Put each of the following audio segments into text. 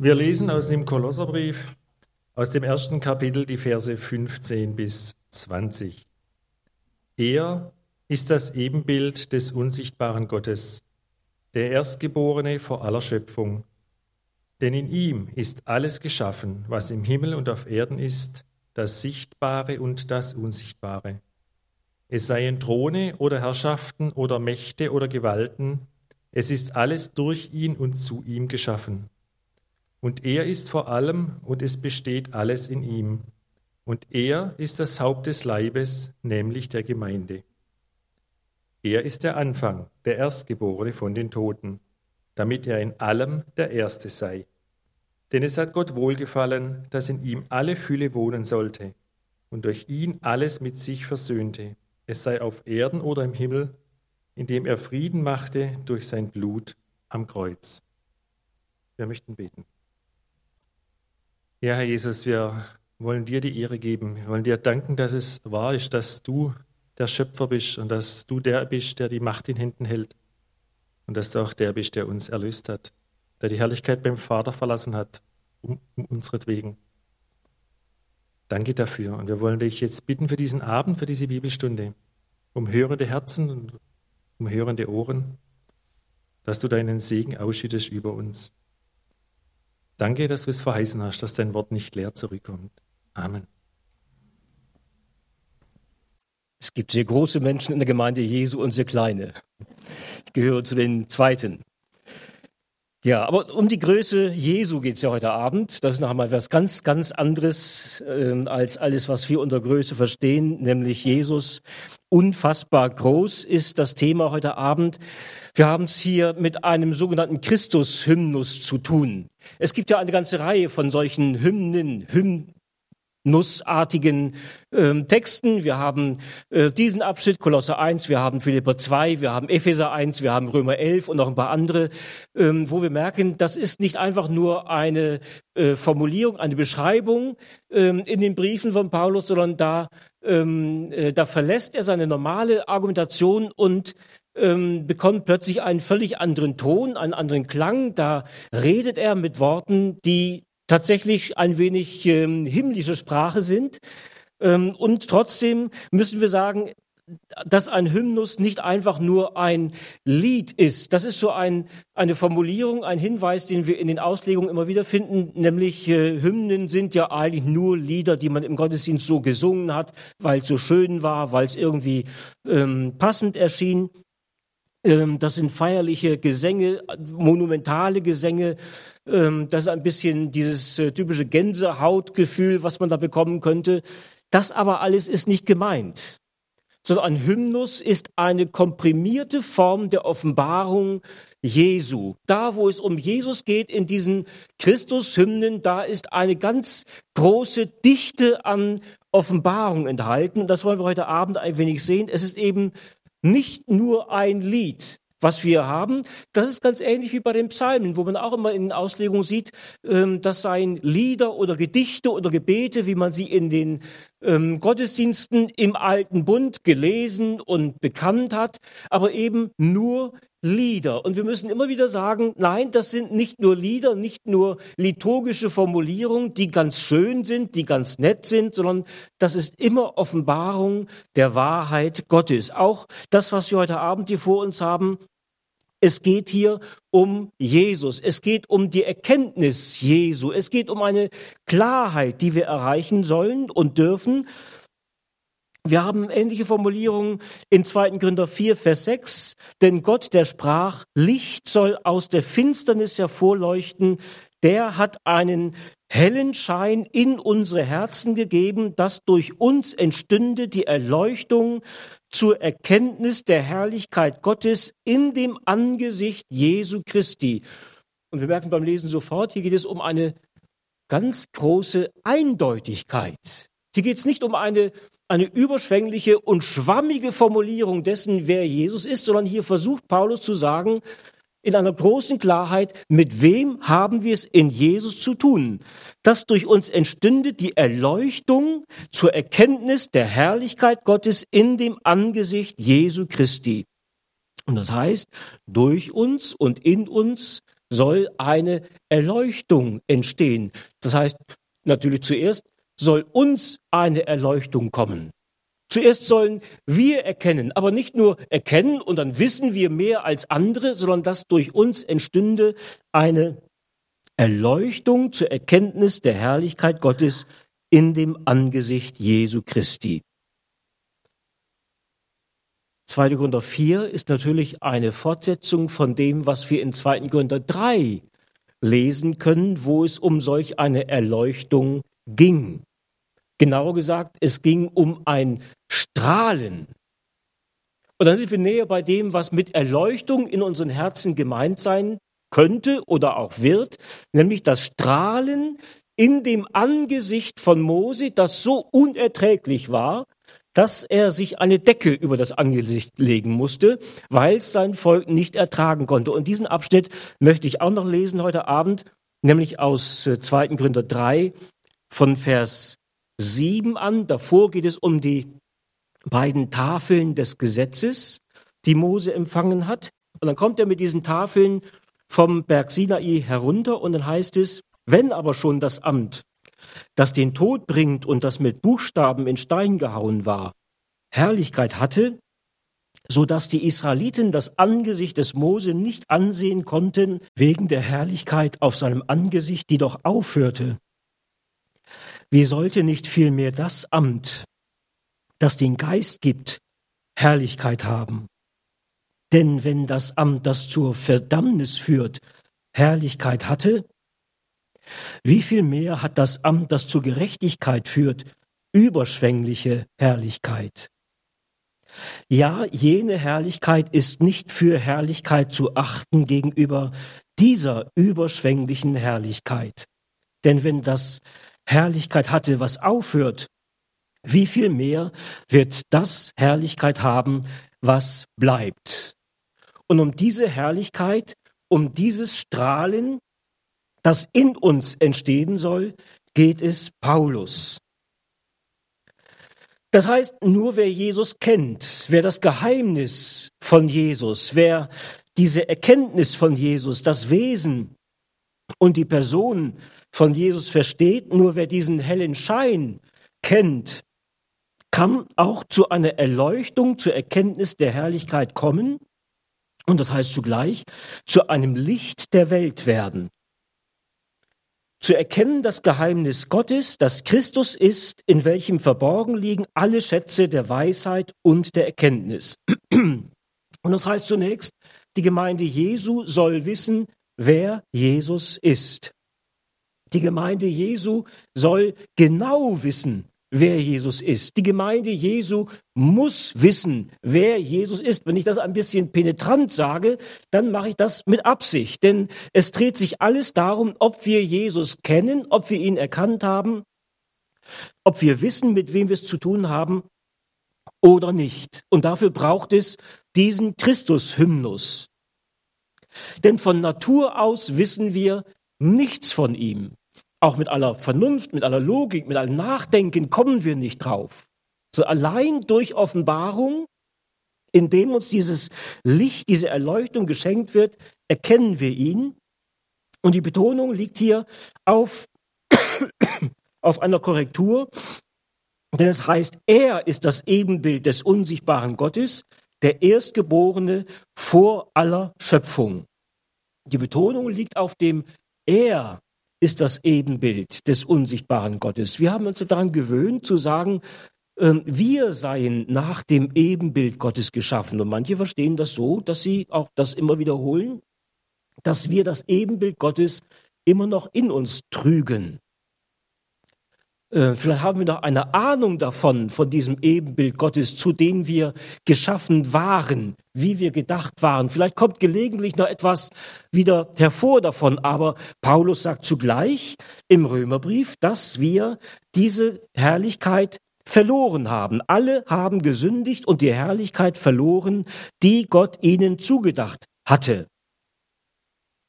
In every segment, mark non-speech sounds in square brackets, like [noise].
Wir lesen aus dem Kolosserbrief, aus dem ersten Kapitel, die Verse 15 bis 20. Er ist das Ebenbild des unsichtbaren Gottes, der Erstgeborene vor aller Schöpfung. Denn in ihm ist alles geschaffen, was im Himmel und auf Erden ist, das Sichtbare und das Unsichtbare. Es seien Throne oder Herrschaften oder Mächte oder Gewalten, es ist alles durch ihn und zu ihm geschaffen. Und er ist vor allem und es besteht alles in ihm. Und er ist das Haupt des Leibes, nämlich der Gemeinde. Er ist der Anfang, der Erstgeborene von den Toten, damit er in allem der Erste sei. Denn es hat Gott wohlgefallen, dass in ihm alle Fülle wohnen sollte und durch ihn alles mit sich versöhnte, es sei auf Erden oder im Himmel, indem er Frieden machte durch sein Blut am Kreuz. Wir möchten beten. Ja, Herr Jesus, wir wollen dir die Ehre geben. Wir wollen dir danken, dass es wahr ist, dass du der Schöpfer bist und dass du der bist, der die Macht in Händen hält. Und dass du auch der bist, der uns erlöst hat, der die Herrlichkeit beim Vater verlassen hat, um, um unsretwegen. Danke dafür. Und wir wollen dich jetzt bitten für diesen Abend, für diese Bibelstunde, um hörende Herzen und um hörende Ohren, dass du deinen Segen ausschüttest über uns. Danke, dass du es verheißen hast, dass dein Wort nicht leer zurückkommt. Amen. Es gibt sehr große Menschen in der Gemeinde Jesu und sehr kleine. Ich gehöre zu den Zweiten. Ja, aber um die Größe Jesu geht es ja heute Abend. Das ist noch einmal was ganz, ganz anderes äh, als alles, was wir unter Größe verstehen, nämlich Jesus. Unfassbar groß ist das Thema heute Abend. Wir haben es hier mit einem sogenannten Christus-Hymnus zu tun. Es gibt ja eine ganze Reihe von solchen Hymnen, Hymn, nussartigen ähm, Texten. Wir haben äh, diesen Abschnitt, Kolosse 1, wir haben Philipper 2, wir haben Epheser 1, wir haben Römer 11 und noch ein paar andere, ähm, wo wir merken, das ist nicht einfach nur eine äh, Formulierung, eine Beschreibung ähm, in den Briefen von Paulus, sondern da, ähm, äh, da verlässt er seine normale Argumentation und ähm, bekommt plötzlich einen völlig anderen Ton, einen anderen Klang. Da redet er mit Worten, die tatsächlich ein wenig ähm, himmlische Sprache sind. Ähm, und trotzdem müssen wir sagen, dass ein Hymnus nicht einfach nur ein Lied ist. Das ist so ein, eine Formulierung, ein Hinweis, den wir in den Auslegungen immer wieder finden, nämlich äh, Hymnen sind ja eigentlich nur Lieder, die man im Gottesdienst so gesungen hat, weil es so schön war, weil es irgendwie ähm, passend erschien. Ähm, das sind feierliche Gesänge, monumentale Gesänge, ähm, das ist ein bisschen dieses äh, typische Gänsehautgefühl, was man da bekommen könnte. Das aber alles ist nicht gemeint, sondern ein Hymnus ist eine komprimierte Form der Offenbarung Jesu. Da, wo es um Jesus geht, in diesen Christus-Hymnen, da ist eine ganz große Dichte an Offenbarung enthalten. Und das wollen wir heute Abend ein wenig sehen. Es ist eben nicht nur ein Lied, was wir haben. Das ist ganz ähnlich wie bei den Psalmen, wo man auch immer in Auslegungen sieht, ähm, das seien Lieder oder Gedichte oder Gebete, wie man sie in den ähm, Gottesdiensten im Alten Bund gelesen und bekannt hat, aber eben nur Lieder. Und wir müssen immer wieder sagen, nein, das sind nicht nur Lieder, nicht nur liturgische Formulierungen, die ganz schön sind, die ganz nett sind, sondern das ist immer Offenbarung der Wahrheit Gottes. Auch das, was wir heute Abend hier vor uns haben, es geht hier um Jesus. Es geht um die Erkenntnis Jesu. Es geht um eine Klarheit, die wir erreichen sollen und dürfen. Wir haben ähnliche Formulierungen in 2. Gründer 4, Vers 6. Denn Gott, der sprach, Licht soll aus der Finsternis hervorleuchten, der hat einen hellen Schein in unsere Herzen gegeben, dass durch uns entstünde die Erleuchtung zur Erkenntnis der Herrlichkeit Gottes in dem Angesicht Jesu Christi. Und wir merken beim Lesen sofort, hier geht es um eine ganz große Eindeutigkeit. Hier geht es nicht um eine, eine überschwängliche und schwammige Formulierung dessen, wer Jesus ist, sondern hier versucht Paulus zu sagen, in einer großen Klarheit, mit wem haben wir es in Jesus zu tun? Dass durch uns entstünde die Erleuchtung zur Erkenntnis der Herrlichkeit Gottes in dem Angesicht Jesu Christi. Und das heißt, durch uns und in uns soll eine Erleuchtung entstehen. Das heißt, natürlich zuerst soll uns eine Erleuchtung kommen. Zuerst sollen wir erkennen, aber nicht nur erkennen und dann wissen wir mehr als andere, sondern dass durch uns entstünde eine Erleuchtung zur Erkenntnis der Herrlichkeit Gottes in dem Angesicht Jesu Christi. 2. Korinther 4 ist natürlich eine Fortsetzung von dem, was wir in 2. Korinther 3 lesen können, wo es um solch eine Erleuchtung ging. Genauer gesagt, es ging um ein Strahlen. Und dann sind wir näher bei dem, was mit Erleuchtung in unseren Herzen gemeint sein könnte oder auch wird, nämlich das Strahlen in dem Angesicht von Mose, das so unerträglich war, dass er sich eine Decke über das Angesicht legen musste, weil es sein Volk nicht ertragen konnte. Und diesen Abschnitt möchte ich auch noch lesen heute Abend, nämlich aus 2. Äh, Gründer 3 von Vers 7 an. Davor geht es um die beiden Tafeln des Gesetzes, die Mose empfangen hat. Und dann kommt er mit diesen Tafeln vom Berg Sinai herunter und dann heißt es, wenn aber schon das Amt das den Tod bringt und das mit Buchstaben in Stein gehauen war, Herrlichkeit hatte, so dass die Israeliten das Angesicht des Mose nicht ansehen konnten wegen der Herrlichkeit auf seinem Angesicht, die doch aufhörte. Wie sollte nicht vielmehr das Amt, das den Geist gibt, Herrlichkeit haben? Denn wenn das Amt, das zur Verdammnis führt, Herrlichkeit hatte, wie viel mehr hat das Amt, das zur Gerechtigkeit führt, überschwängliche Herrlichkeit? Ja, jene Herrlichkeit ist nicht für Herrlichkeit zu achten gegenüber dieser überschwänglichen Herrlichkeit. Denn wenn das Herrlichkeit hatte, was aufhört, wie viel mehr wird das Herrlichkeit haben, was bleibt? Und um diese Herrlichkeit, um dieses Strahlen das in uns entstehen soll, geht es Paulus. Das heißt, nur wer Jesus kennt, wer das Geheimnis von Jesus, wer diese Erkenntnis von Jesus, das Wesen und die Person von Jesus versteht, nur wer diesen hellen Schein kennt, kann auch zu einer Erleuchtung, zur Erkenntnis der Herrlichkeit kommen und das heißt zugleich zu einem Licht der Welt werden zu erkennen das Geheimnis Gottes, dass Christus ist, in welchem verborgen liegen alle Schätze der Weisheit und der Erkenntnis. [clears throat] Und das heißt zunächst, die Gemeinde Jesu soll wissen, wer Jesus ist. Die Gemeinde Jesu soll genau wissen, wer Jesus ist. Die Gemeinde Jesu muss wissen, wer Jesus ist. Wenn ich das ein bisschen penetrant sage, dann mache ich das mit Absicht. Denn es dreht sich alles darum, ob wir Jesus kennen, ob wir ihn erkannt haben, ob wir wissen, mit wem wir es zu tun haben oder nicht. Und dafür braucht es diesen Christus-Hymnus. Denn von Natur aus wissen wir nichts von ihm. Auch mit aller Vernunft, mit aller Logik, mit allem Nachdenken kommen wir nicht drauf. So allein durch Offenbarung, indem uns dieses Licht, diese Erleuchtung geschenkt wird, erkennen wir ihn. Und die Betonung liegt hier auf, [coughs] auf einer Korrektur, denn es heißt, er ist das Ebenbild des unsichtbaren Gottes, der Erstgeborene vor aller Schöpfung. Die Betonung liegt auf dem Er, ist das Ebenbild des unsichtbaren Gottes. Wir haben uns daran gewöhnt zu sagen, ähm, wir seien nach dem Ebenbild Gottes geschaffen. Und manche verstehen das so, dass sie auch das immer wiederholen, dass wir das Ebenbild Gottes immer noch in uns trügen. Äh, vielleicht haben wir noch eine Ahnung davon, von diesem Ebenbild Gottes, zu dem wir geschaffen waren, wie wir gedacht waren. Vielleicht kommt gelegentlich noch etwas wieder hervor davon, aber Paulus sagt zugleich im Römerbrief, dass wir diese Herrlichkeit verloren haben. Alle haben gesündigt und die Herrlichkeit verloren, die Gott ihnen zugedacht hatte.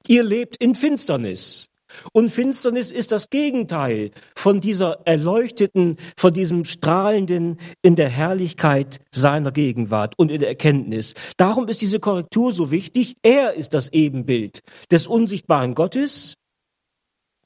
Ihr lebt in Finsternis. Und Finsternis ist das Gegenteil von dieser erleuchteten, von diesem strahlenden in der Herrlichkeit seiner Gegenwart und in der Erkenntnis. Darum ist diese Korrektur so wichtig. Er ist das Ebenbild des unsichtbaren Gottes,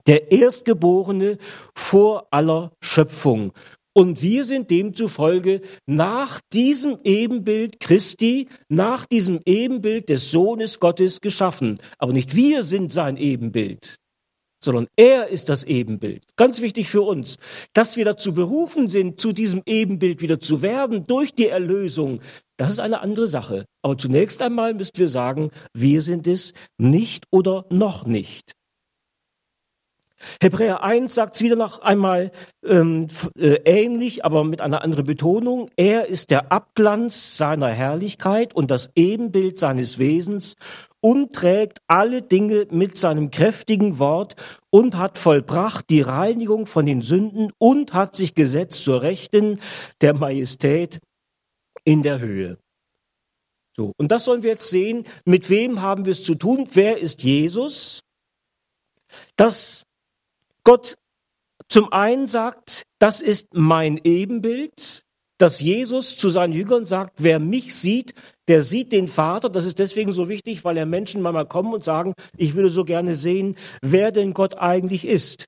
der Erstgeborene vor aller Schöpfung. Und wir sind demzufolge nach diesem Ebenbild Christi, nach diesem Ebenbild des Sohnes Gottes geschaffen. Aber nicht wir sind sein Ebenbild, sondern er ist das Ebenbild. Ganz wichtig für uns, dass wir dazu berufen sind, zu diesem Ebenbild wieder zu werden durch die Erlösung. Das ist eine andere Sache. Aber zunächst einmal müssten wir sagen, wir sind es nicht oder noch nicht. Hebräer 1 sagt es wieder noch einmal ähm, äh, ähnlich, aber mit einer anderen Betonung. Er ist der Abglanz seiner Herrlichkeit und das Ebenbild seines Wesens und trägt alle Dinge mit seinem kräftigen Wort und hat vollbracht die Reinigung von den Sünden und hat sich gesetzt zur Rechten der Majestät in der Höhe. So, und das sollen wir jetzt sehen. Mit wem haben wir es zu tun? Wer ist Jesus? Das Gott zum einen sagt, das ist mein Ebenbild, dass Jesus zu seinen Jüngern sagt, wer mich sieht, der sieht den Vater. Das ist deswegen so wichtig, weil ja Menschen manchmal kommen und sagen, ich würde so gerne sehen, wer denn Gott eigentlich ist.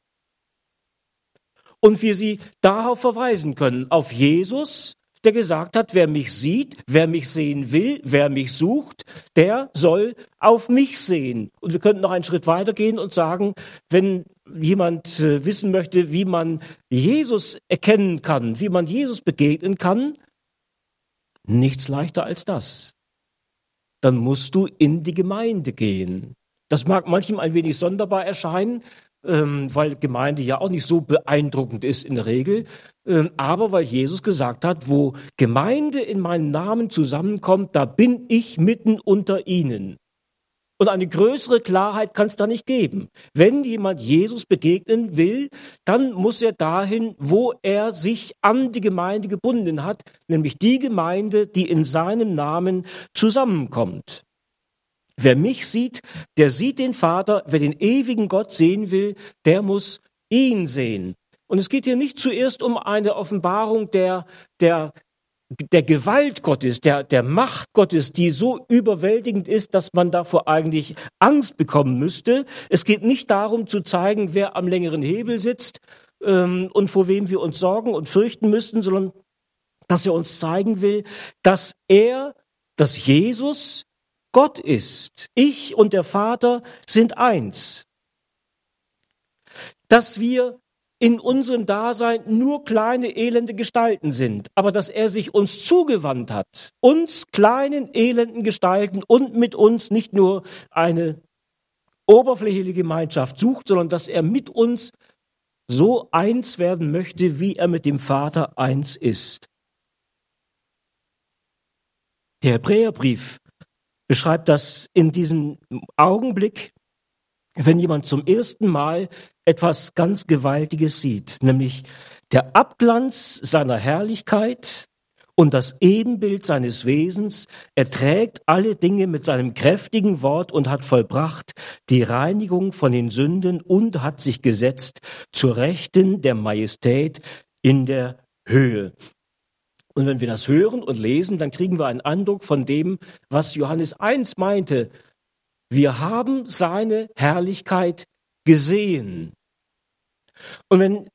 Und wir sie darauf verweisen können, auf Jesus, der gesagt hat, wer mich sieht, wer mich sehen will, wer mich sucht, der soll auf mich sehen. Und wir könnten noch einen Schritt weiter gehen und sagen, wenn jemand äh, wissen möchte, wie man Jesus erkennen kann, wie man Jesus begegnen kann, nichts leichter als das. Dann musst du in die Gemeinde gehen. Das mag manchem ein wenig sonderbar erscheinen, ähm, weil Gemeinde ja auch nicht so beeindruckend ist in der Regel, ähm, aber weil Jesus gesagt hat, wo Gemeinde in meinem Namen zusammenkommt, da bin ich mitten unter ihnen. Und eine größere Klarheit kann es da nicht geben. Wenn jemand Jesus begegnen will, dann muss er dahin, wo er sich an die Gemeinde gebunden hat, nämlich die Gemeinde, die in seinem Namen zusammenkommt. Wer mich sieht, der sieht den Vater. Wer den ewigen Gott sehen will, der muss ihn sehen. Und es geht hier nicht zuerst um eine Offenbarung der, der, der Gewalt Gottes, der, der Macht Gottes, die so überwältigend ist, dass man davor eigentlich Angst bekommen müsste. Es geht nicht darum zu zeigen, wer am längeren Hebel sitzt ähm, und vor wem wir uns sorgen und fürchten müssten, sondern dass er uns zeigen will, dass er, dass Jesus Gott ist. Ich und der Vater sind eins. Dass wir in unserem Dasein nur kleine elende Gestalten sind, aber dass er sich uns zugewandt hat, uns kleinen elenden Gestalten und mit uns nicht nur eine oberflächliche Gemeinschaft sucht, sondern dass er mit uns so eins werden möchte, wie er mit dem Vater eins ist. Der Hebräerbrief beschreibt das in diesem Augenblick, wenn jemand zum ersten Mal etwas ganz Gewaltiges sieht, nämlich der Abglanz seiner Herrlichkeit und das Ebenbild seines Wesens, er trägt alle Dinge mit seinem kräftigen Wort und hat vollbracht die Reinigung von den Sünden und hat sich gesetzt zur Rechten der Majestät in der Höhe. Und wenn wir das hören und lesen, dann kriegen wir einen Eindruck von dem, was Johannes 1 meinte. Wir haben seine Herrlichkeit gesehen. Und wenn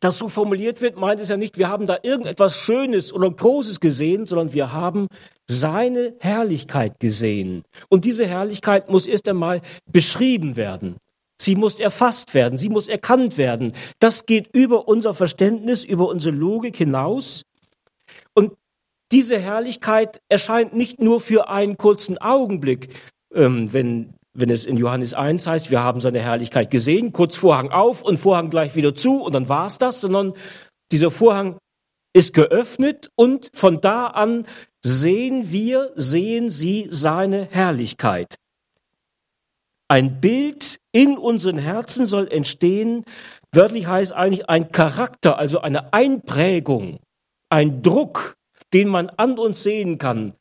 das so formuliert wird, meint es ja nicht, wir haben da irgendetwas Schönes oder Großes gesehen, sondern wir haben seine Herrlichkeit gesehen. Und diese Herrlichkeit muss erst einmal beschrieben werden. Sie muss erfasst werden, sie muss erkannt werden. Das geht über unser Verständnis, über unsere Logik hinaus. Diese Herrlichkeit erscheint nicht nur für einen kurzen Augenblick, ähm, wenn, wenn es in Johannes 1 heißt, wir haben seine Herrlichkeit gesehen, kurz Vorhang auf und Vorhang gleich wieder zu und dann war's das, sondern dieser Vorhang ist geöffnet und von da an sehen wir, sehen sie seine Herrlichkeit. Ein Bild in unseren Herzen soll entstehen, wörtlich heißt eigentlich ein Charakter, also eine Einprägung ein Druck, den man an uns sehen kann.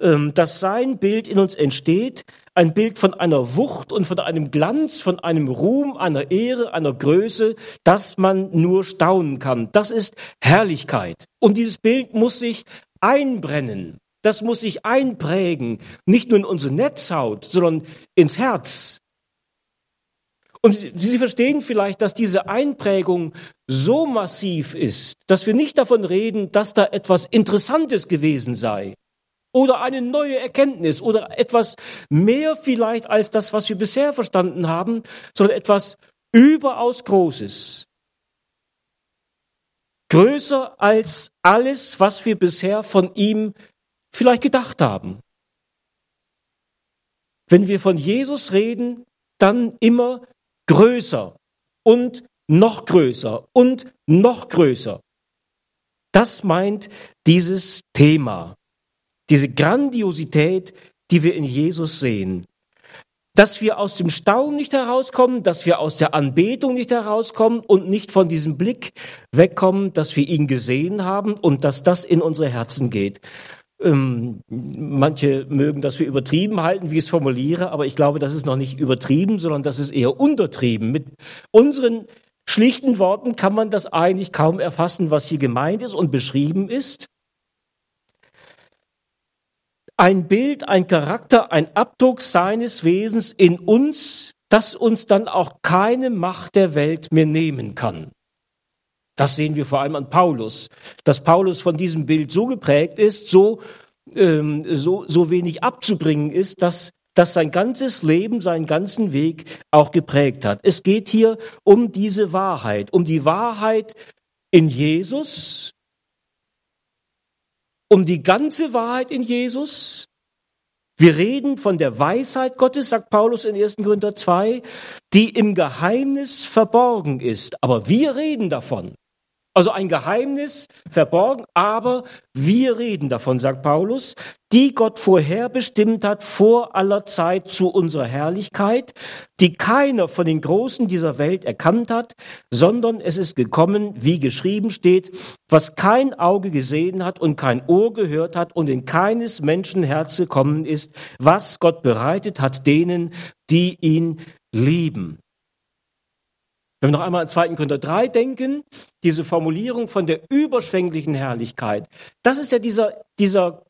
ähm, dass sein Bild in uns entsteht, ein Bild von einer Wucht und von einem Glanz, von einem Ruhm, einer Ehre, einer Größe, dass man nur staunen kann. Das ist Herrlichkeit. Und dieses Bild muss sich einbrennen. Das muss sich einprägen, nicht nur in unsere Netzhaut, sondern ins Herz. Und Sie verstehen vielleicht, dass diese Einprägung so massiv ist, dass wir nicht davon reden, dass da etwas Interessantes gewesen sei oder eine neue Erkenntnis oder etwas mehr vielleicht als das, was wir bisher verstanden haben, sondern etwas überaus Großes. Größer als alles, was wir bisher von ihm vielleicht gedacht haben. Wenn wir von Jesus reden, dann immer größer und noch größer und noch größer. Das meint dieses Thema, diese Grandiosität, die wir in Jesus sehen. Dass wir aus dem Staunen nicht herauskommen, dass wir aus der Anbetung nicht herauskommen und nicht von diesem Blick wegkommen, dass wir ihn gesehen haben und dass das in unsere Herzen geht. Ähm, manche mögen das für übertrieben halten, wie ich es formuliere, aber ich glaube, das ist noch nicht übertrieben, sondern das ist eher untertrieben. Mit unseren schlichten Worten kann man das eigentlich kaum erfassen, was hier gemeint ist und beschrieben ist. Ein Bild, ein Charakter, ein Abdruck seines Wesens in uns, das uns dann auch keine Macht der Welt mehr nehmen kann. Das sehen wir vor allem an Paulus, dass Paulus von diesem Bild so geprägt ist, so, ähm, so, so wenig abzubringen ist, dass, dass sein ganzes Leben, seinen ganzen Weg auch geprägt hat. Es geht hier um diese Wahrheit, um die Wahrheit in Jesus, um die ganze Wahrheit in Jesus. Wir reden von der Weisheit Gottes, sagt Paulus in 1. Korinther 2, die im Geheimnis verborgen ist. Aber wir reden davon. Also ein Geheimnis verborgen, aber wir reden davon, sagt Paulus, die Gott vorherbestimmt hat vor aller Zeit zu unserer Herrlichkeit, die keiner von den Großen dieser Welt erkannt hat, sondern es ist gekommen, wie geschrieben steht, was kein Auge gesehen hat und kein Ohr gehört hat und in keines Menschen Herz gekommen ist, was Gott bereitet hat denen, die ihn lieben. Wenn wir noch einmal an 2. Korinther 3 denken, diese Formulierung von der überschwänglichen Herrlichkeit, das ist ja dieser, dieser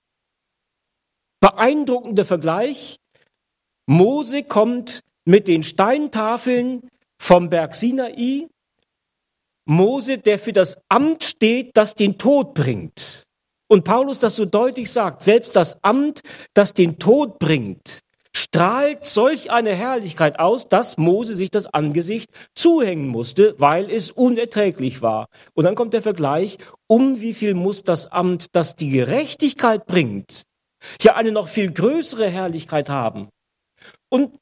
beeindruckende Vergleich. Mose kommt mit den Steintafeln vom Berg Sinai. Mose, der für das Amt steht, das den Tod bringt. Und Paulus das so deutlich sagt, selbst das Amt, das den Tod bringt, strahlt solch eine Herrlichkeit aus, dass Mose sich das Angesicht zuhängen musste, weil es unerträglich war. Und dann kommt der Vergleich, um wie viel muss das Amt, das die Gerechtigkeit bringt, ja eine noch viel größere Herrlichkeit haben. Und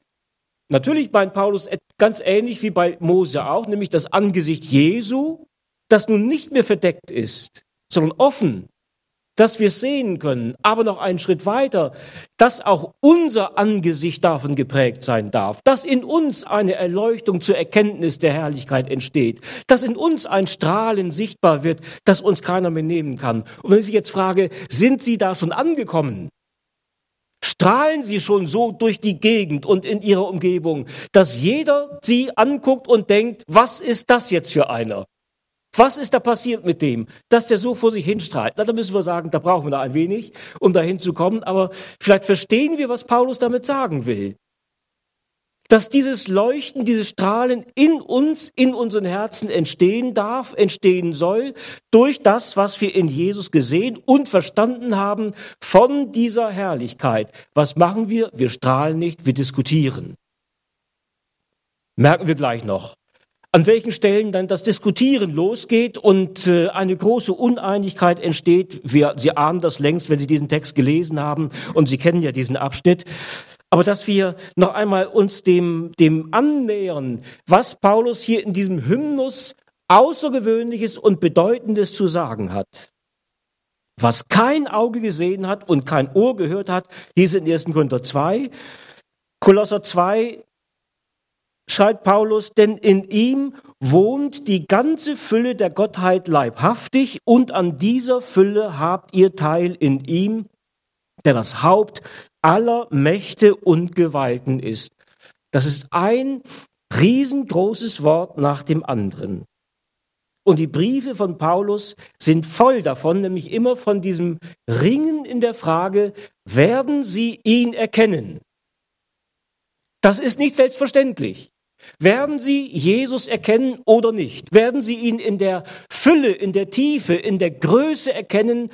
natürlich meint Paulus ganz ähnlich wie bei Mose auch, nämlich das Angesicht Jesu, das nun nicht mehr verdeckt ist, sondern offen dass wir sehen können, aber noch einen Schritt weiter, dass auch unser Angesicht davon geprägt sein darf, dass in uns eine Erleuchtung zur Erkenntnis der Herrlichkeit entsteht, dass in uns ein Strahlen sichtbar wird, das uns keiner mehr nehmen kann. Und wenn ich Sie jetzt frage, sind Sie da schon angekommen? Strahlen Sie schon so durch die Gegend und in Ihrer Umgebung, dass jeder Sie anguckt und denkt, was ist das jetzt für einer? Was ist da passiert mit dem, dass der so vor sich hinstrahlt? Na, da müssen wir sagen, da brauchen wir da ein wenig, um dahin zu kommen. Aber vielleicht verstehen wir, was Paulus damit sagen will. Dass dieses Leuchten, dieses Strahlen in uns, in unseren Herzen entstehen darf, entstehen soll, durch das, was wir in Jesus gesehen und verstanden haben von dieser Herrlichkeit. Was machen wir? Wir strahlen nicht, wir diskutieren. Merken wir gleich noch an welchen Stellen dann das Diskutieren losgeht und äh, eine große Uneinigkeit entsteht. Wir, Sie ahnen das längst, wenn Sie diesen Text gelesen haben und Sie kennen ja diesen Abschnitt. Aber dass wir noch einmal uns dem, dem annähern, was Paulus hier in diesem Hymnus Außergewöhnliches und Bedeutendes zu sagen hat. Was kein Auge gesehen hat und kein Ohr gehört hat, hieß in 1. Korinther 2. Kolosser 2 schreibt Paulus, denn in ihm wohnt die ganze Fülle der Gottheit leibhaftig und an dieser Fülle habt ihr Teil in ihm, der das Haupt aller Mächte und Gewalten ist. Das ist ein riesengroßes Wort nach dem anderen. Und die Briefe von Paulus sind voll davon, nämlich immer von diesem Ringen in der Frage, werden sie ihn erkennen? Das ist nicht selbstverständlich. Werden Sie Jesus erkennen oder nicht? Werden Sie ihn in der Fülle, in der Tiefe, in der Größe erkennen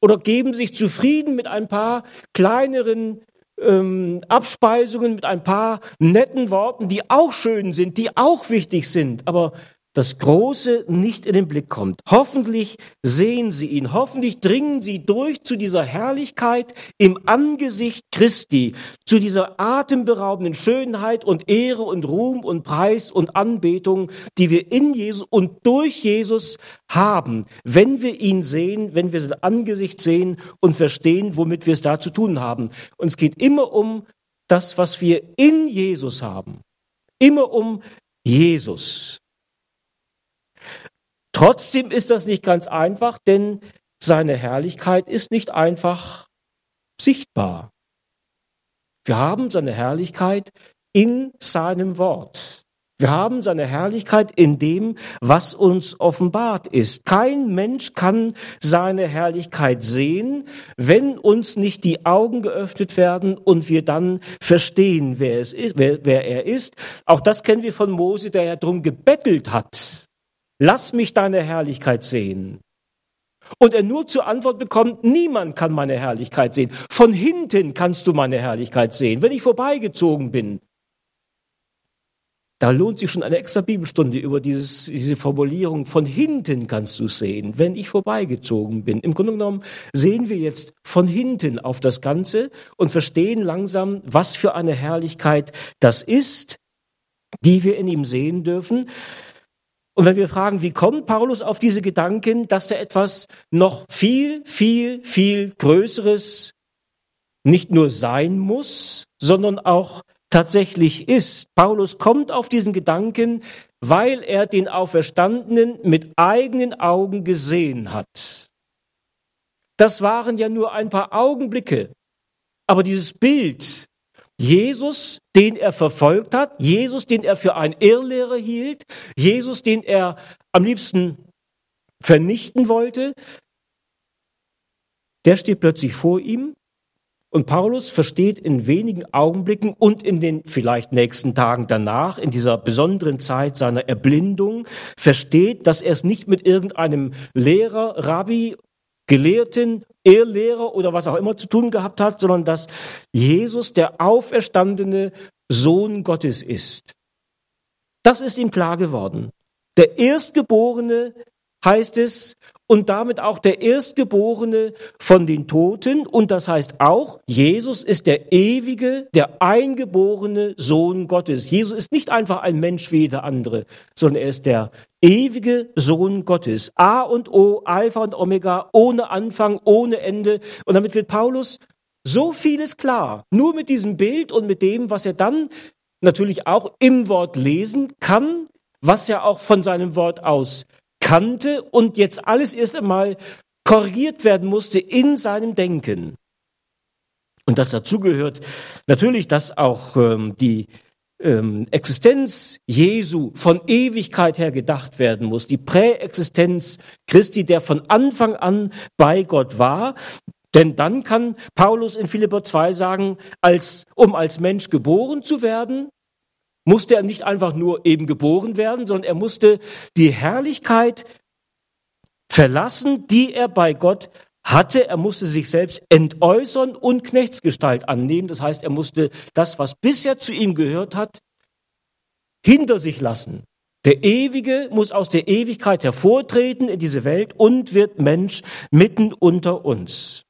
oder geben sich zufrieden mit ein paar kleineren ähm, Abspeisungen, mit ein paar netten Worten, die auch schön sind, die auch wichtig sind, aber das Große nicht in den Blick kommt. Hoffentlich sehen Sie ihn, hoffentlich dringen Sie durch zu dieser Herrlichkeit im Angesicht Christi, zu dieser atemberaubenden Schönheit und Ehre und Ruhm und Preis und Anbetung, die wir in Jesus und durch Jesus haben, wenn wir ihn sehen, wenn wir sein Angesicht sehen und verstehen, womit wir es da zu tun haben. Und es geht immer um das, was wir in Jesus haben. Immer um Jesus. Trotzdem ist das nicht ganz einfach, denn seine Herrlichkeit ist nicht einfach sichtbar. Wir haben seine Herrlichkeit in seinem Wort. Wir haben seine Herrlichkeit in dem, was uns offenbart ist. Kein Mensch kann seine Herrlichkeit sehen, wenn uns nicht die Augen geöffnet werden und wir dann verstehen, wer, es ist, wer, wer er ist. Auch das kennen wir von Mose, der ja drum gebettelt hat lass mich deine Herrlichkeit sehen. Und er nur zur Antwort bekommt, niemand kann meine Herrlichkeit sehen. Von hinten kannst du meine Herrlichkeit sehen, wenn ich vorbeigezogen bin. Da lohnt sich schon eine extra Bibelstunde über dieses, diese Formulierung, von hinten kannst du sehen, wenn ich vorbeigezogen bin. Im Grunde genommen sehen wir jetzt von hinten auf das Ganze und verstehen langsam, was für eine Herrlichkeit das ist, die wir in ihm sehen dürfen. Und wenn wir fragen, wie kommt Paulus auf diese Gedanken, dass er etwas noch viel, viel, viel Größeres nicht nur sein muss, sondern auch tatsächlich ist. Paulus kommt auf diesen Gedanken, weil er den Auferstandenen mit eigenen Augen gesehen hat. Das waren ja nur ein paar Augenblicke, aber dieses Bild Jesus, den er verfolgt hat, Jesus, den er für einen Irrlehrer hielt, Jesus, den er am liebsten vernichten wollte, der steht plötzlich vor ihm. Und Paulus versteht in wenigen Augenblicken und in den vielleicht nächsten Tagen danach, in dieser besonderen Zeit seiner Erblindung, versteht, dass er es nicht mit irgendeinem Lehrer, Rabbi Gelehrten, Ehrlehrer oder was auch immer zu tun gehabt hat, sondern dass Jesus der auferstandene Sohn Gottes ist. Das ist ihm klar geworden. Der Erstgeborene heißt es, und damit auch der Erstgeborene von den Toten. Und das heißt auch, Jesus ist der ewige, der eingeborene Sohn Gottes. Jesus ist nicht einfach ein Mensch wie jeder andere, sondern er ist der ewige Sohn Gottes. A und O, Alpha und Omega, ohne Anfang, ohne Ende. Und damit wird Paulus so vieles klar. Nur mit diesem Bild und mit dem, was er dann natürlich auch im Wort lesen kann, was er auch von seinem Wort aus kannte und jetzt alles erst einmal korrigiert werden musste in seinem Denken. Und das dazugehört natürlich, dass auch ähm, die ähm, Existenz Jesu von Ewigkeit her gedacht werden muss. Die Präexistenz Christi, der von Anfang an bei Gott war. Denn dann kann Paulus in Philipper 2 sagen, als, um als Mensch geboren zu werden, musste er nicht einfach nur eben geboren werden, sondern er musste die Herrlichkeit verlassen, die er bei Gott hatte. Er musste sich selbst entäußern und Knechtsgestalt annehmen. Das heißt, er musste das, was bisher zu ihm gehört hat, hinter sich lassen. Der Ewige muss aus der Ewigkeit hervortreten in diese Welt und wird Mensch mitten unter uns.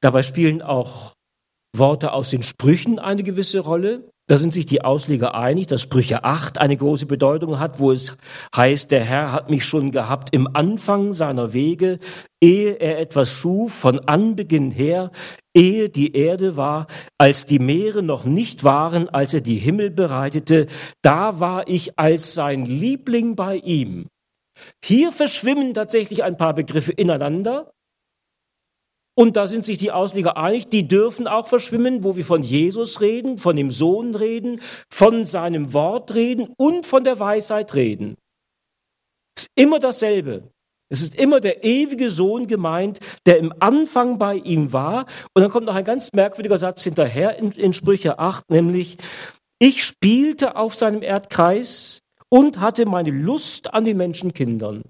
Dabei spielen auch Worte aus den Sprüchen eine gewisse Rolle. Da sind sich die Ausleger einig, dass Sprüche 8 eine große Bedeutung hat, wo es heißt, der Herr hat mich schon gehabt im Anfang seiner Wege, ehe er etwas schuf, von Anbeginn her, ehe die Erde war, als die Meere noch nicht waren, als er die Himmel bereitete, da war ich als sein Liebling bei ihm. Hier verschwimmen tatsächlich ein paar Begriffe ineinander. Und da sind sich die Ausleger einig, die dürfen auch verschwimmen, wo wir von Jesus reden, von dem Sohn reden, von seinem Wort reden und von der Weisheit reden. Es ist immer dasselbe. Es ist immer der ewige Sohn gemeint, der im Anfang bei ihm war. Und dann kommt noch ein ganz merkwürdiger Satz hinterher in, in Sprüche 8, nämlich, ich spielte auf seinem Erdkreis und hatte meine Lust an den Menschenkindern.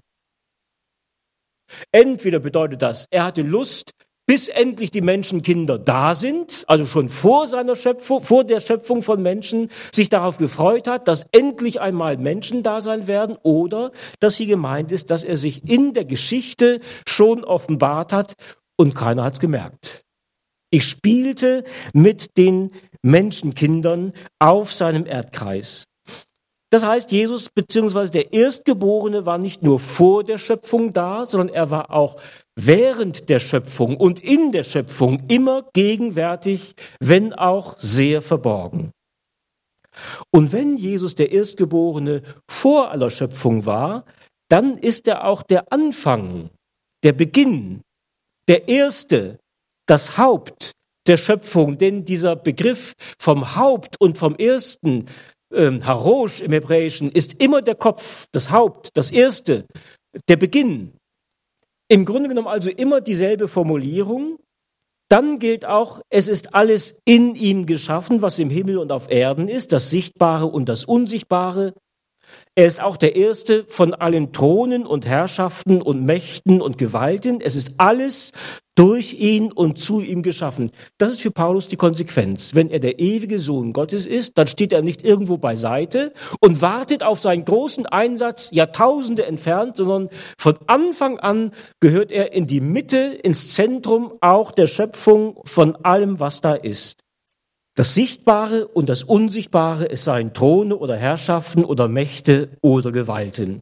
Entweder bedeutet das, er hatte Lust bis endlich die Menschenkinder da sind, also schon vor seiner Schöpfung, vor der Schöpfung von Menschen, sich darauf gefreut hat, dass endlich einmal Menschen da sein werden oder dass hier gemeint ist, dass er sich in der Geschichte schon offenbart hat und keiner hat's gemerkt. Ich spielte mit den Menschenkindern auf seinem Erdkreis. Das heißt, Jesus bzw. der Erstgeborene war nicht nur vor der Schöpfung da, sondern er war auch während der Schöpfung und in der Schöpfung immer gegenwärtig, wenn auch sehr verborgen. Und wenn Jesus der Erstgeborene vor aller Schöpfung war, dann ist er auch der Anfang, der Beginn, der Erste, das Haupt der Schöpfung. Denn dieser Begriff vom Haupt und vom Ersten, ähm, Harosh im Hebräischen, ist immer der Kopf, das Haupt, das Erste, der Beginn. Im Grunde genommen also immer dieselbe Formulierung. Dann gilt auch, es ist alles in ihm geschaffen, was im Himmel und auf Erden ist, das Sichtbare und das Unsichtbare, er ist auch der erste von allen Thronen und Herrschaften und Mächten und Gewalten. Es ist alles durch ihn und zu ihm geschaffen. Das ist für Paulus die Konsequenz. Wenn er der ewige Sohn Gottes ist, dann steht er nicht irgendwo beiseite und wartet auf seinen großen Einsatz Jahrtausende entfernt, sondern von Anfang an gehört er in die Mitte, ins Zentrum auch der Schöpfung von allem, was da ist. Das Sichtbare und das Unsichtbare, es seien Throne oder Herrschaften oder Mächte oder Gewalten.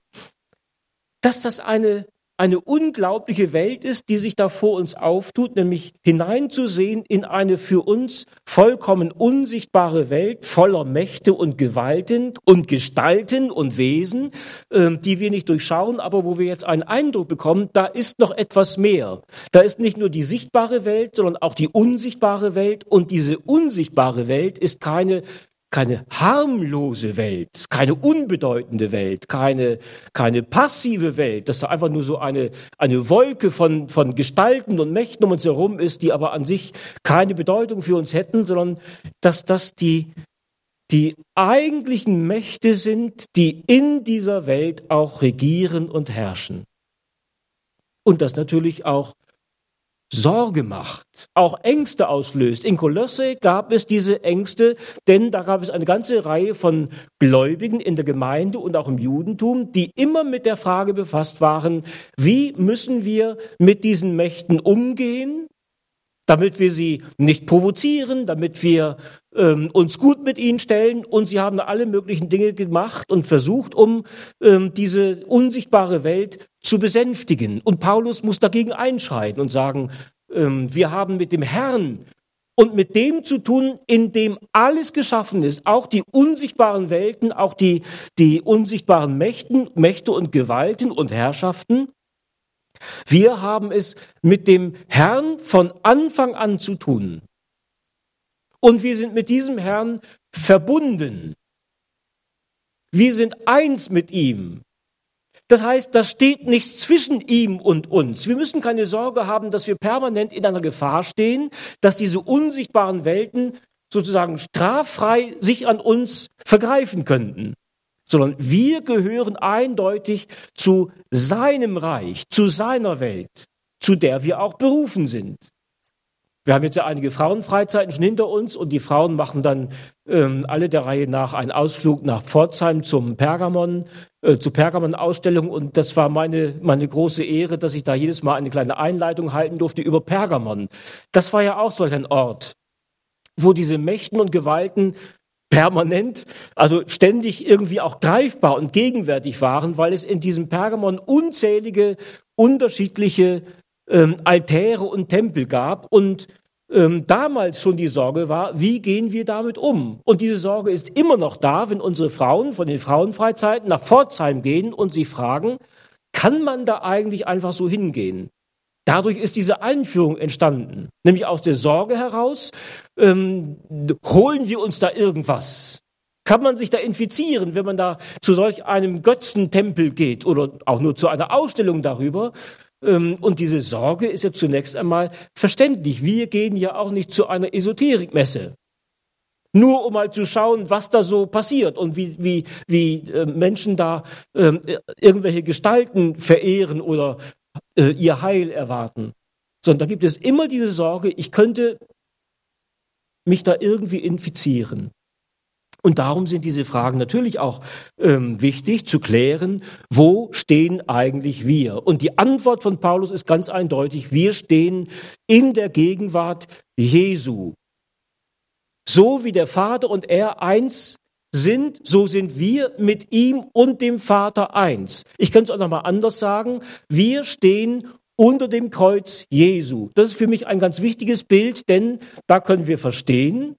Dass das eine eine unglaubliche Welt ist, die sich da vor uns auftut, nämlich hineinzusehen in eine für uns vollkommen unsichtbare Welt voller Mächte und Gewalten und Gestalten und Wesen, ähm, die wir nicht durchschauen, aber wo wir jetzt einen Eindruck bekommen, da ist noch etwas mehr. Da ist nicht nur die sichtbare Welt, sondern auch die unsichtbare Welt und diese unsichtbare Welt ist keine keine harmlose Welt, keine unbedeutende Welt, keine, keine passive Welt, dass da einfach nur so eine, eine Wolke von, von Gestalten und Mächten um uns herum ist, die aber an sich keine Bedeutung für uns hätten, sondern dass das die, die eigentlichen Mächte sind, die in dieser Welt auch regieren und herrschen. Und das natürlich auch Sorge macht, auch Ängste auslöst. In Kolosse gab es diese Ängste, denn da gab es eine ganze Reihe von Gläubigen in der Gemeinde und auch im Judentum, die immer mit der Frage befasst waren, wie müssen wir mit diesen Mächten umgehen, damit wir sie nicht provozieren, damit wir ähm, uns gut mit ihnen stellen. Und sie haben alle möglichen Dinge gemacht und versucht, um ähm, diese unsichtbare Welt zu besänftigen. Und Paulus muss dagegen einschreiten und sagen, ähm, wir haben mit dem Herrn und mit dem zu tun, in dem alles geschaffen ist, auch die unsichtbaren Welten, auch die, die unsichtbaren Mächten, Mächte und Gewalten und Herrschaften. Wir haben es mit dem Herrn von Anfang an zu tun. Und wir sind mit diesem Herrn verbunden. Wir sind eins mit ihm. Das heißt, da steht nichts zwischen ihm und uns. Wir müssen keine Sorge haben, dass wir permanent in einer Gefahr stehen, dass diese unsichtbaren Welten sozusagen straffrei sich an uns vergreifen könnten, sondern wir gehören eindeutig zu seinem Reich, zu seiner Welt, zu der wir auch berufen sind. Wir haben jetzt ja einige Frauenfreizeiten schon hinter uns und die Frauen machen dann ähm, alle der Reihe nach einen Ausflug nach Pforzheim zum Pergamon, äh, zur Pergamon-Ausstellung und das war meine, meine große Ehre, dass ich da jedes Mal eine kleine Einleitung halten durfte über Pergamon. Das war ja auch solch ein Ort, wo diese Mächten und Gewalten permanent, also ständig irgendwie auch greifbar und gegenwärtig waren, weil es in diesem Pergamon unzählige unterschiedliche ähm, Altäre und Tempel gab und ähm, damals schon die Sorge war, wie gehen wir damit um? Und diese Sorge ist immer noch da, wenn unsere Frauen von den Frauenfreizeiten nach Pforzheim gehen und sie fragen, kann man da eigentlich einfach so hingehen? Dadurch ist diese Einführung entstanden, nämlich aus der Sorge heraus, ähm, holen wir uns da irgendwas? Kann man sich da infizieren, wenn man da zu solch einem Götzentempel geht oder auch nur zu einer Ausstellung darüber? Ähm, und diese Sorge ist ja zunächst einmal verständlich. Wir gehen ja auch nicht zu einer Esoterikmesse. Nur um mal zu schauen, was da so passiert und wie, wie, wie äh, Menschen da äh, irgendwelche Gestalten verehren oder äh, ihr Heil erwarten. Sondern da gibt es immer diese Sorge, ich könnte mich da irgendwie infizieren. Und darum sind diese Fragen natürlich auch ähm, wichtig zu klären, wo stehen eigentlich wir? Und die Antwort von Paulus ist ganz eindeutig, wir stehen in der Gegenwart Jesu. So wie der Vater und er eins sind, so sind wir mit ihm und dem Vater eins. Ich könnte es auch nochmal anders sagen. Wir stehen unter dem Kreuz Jesu. Das ist für mich ein ganz wichtiges Bild, denn da können wir verstehen,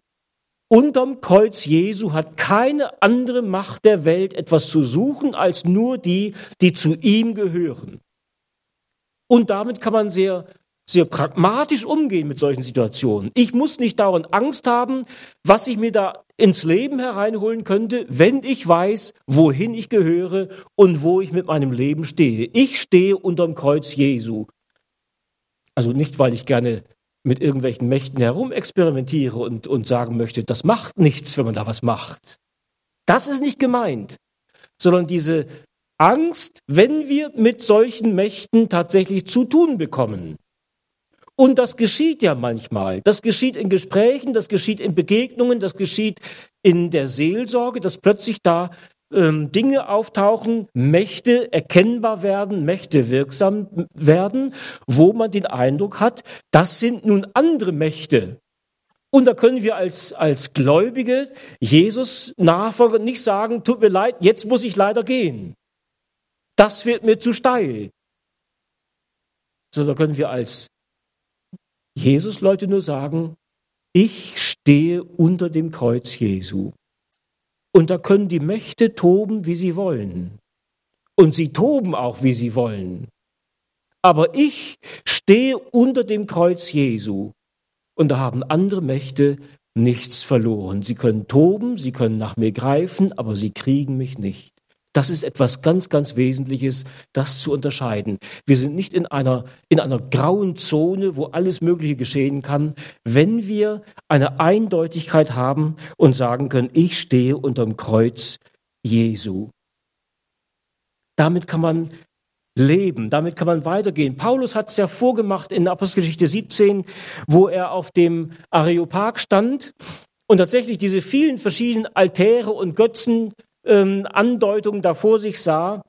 unterm Kreuz Jesu hat keine andere Macht der Welt etwas zu suchen als nur die, die zu ihm gehören. Und damit kann man sehr sehr pragmatisch umgehen mit solchen Situationen. Ich muss nicht dauernd Angst haben, was ich mir da ins Leben hereinholen könnte, wenn ich weiß, wohin ich gehöre und wo ich mit meinem Leben stehe. Ich stehe unterm Kreuz Jesu. Also nicht, weil ich gerne mit irgendwelchen Mächten herumexperimentiere und, und sagen möchte, das macht nichts, wenn man da was macht. Das ist nicht gemeint, sondern diese Angst, wenn wir mit solchen Mächten tatsächlich zu tun bekommen. Und das geschieht ja manchmal. Das geschieht in Gesprächen, das geschieht in Begegnungen, das geschieht in der Seelsorge, dass plötzlich da ähm, Dinge auftauchen, Mächte erkennbar werden, Mächte wirksam werden, wo man den Eindruck hat, das sind nun andere Mächte. Und da können wir als, als Gläubige Jesus Nachfolger nicht sagen, tut mir leid, jetzt muss ich leider gehen. Das wird mir zu steil. Sondern können wir als Jesus Leute nur sagen, ich stehe unter dem Kreuz Jesu. Und da können die Mächte toben, wie sie wollen. Und sie toben auch, wie sie wollen. Aber ich stehe unter dem Kreuz Jesu. Und da haben andere Mächte nichts verloren. Sie können toben, sie können nach mir greifen, aber sie kriegen mich nicht. Das ist etwas ganz, ganz Wesentliches, das zu unterscheiden. Wir sind nicht in einer, in einer grauen Zone, wo alles Mögliche geschehen kann, wenn wir eine Eindeutigkeit haben und sagen können, ich stehe unterm Kreuz Jesu. Damit kann man leben, damit kann man weitergehen. Paulus hat es ja vorgemacht in Apostelgeschichte 17, wo er auf dem Areopag stand und tatsächlich diese vielen verschiedenen Altäre und Götzen ähm, Andeutungen da vor sich sah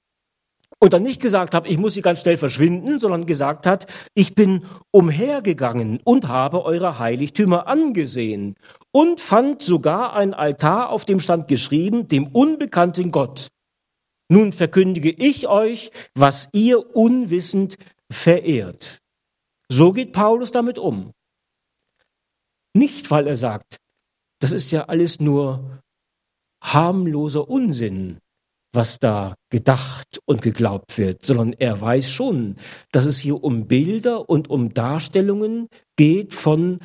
und dann nicht gesagt hat, ich muss sie ganz schnell verschwinden, sondern gesagt hat, ich bin umhergegangen und habe eure Heiligtümer angesehen und fand sogar ein Altar, auf dem stand geschrieben, dem unbekannten Gott. Nun verkündige ich euch, was ihr unwissend verehrt. So geht Paulus damit um. Nicht, weil er sagt, das ist ja alles nur harmloser Unsinn, was da gedacht und geglaubt wird, sondern er weiß schon, dass es hier um Bilder und um Darstellungen geht von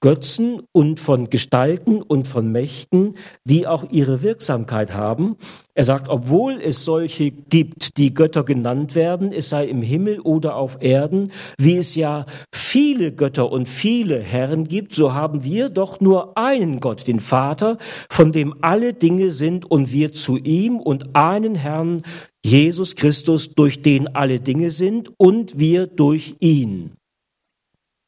Götzen und von Gestalten und von Mächten, die auch ihre Wirksamkeit haben. Er sagt, obwohl es solche gibt, die Götter genannt werden, es sei im Himmel oder auf Erden, wie es ja viele Götter und viele Herren gibt, so haben wir doch nur einen Gott, den Vater, von dem alle Dinge sind und wir zu ihm und einen Herrn, Jesus Christus, durch den alle Dinge sind und wir durch ihn.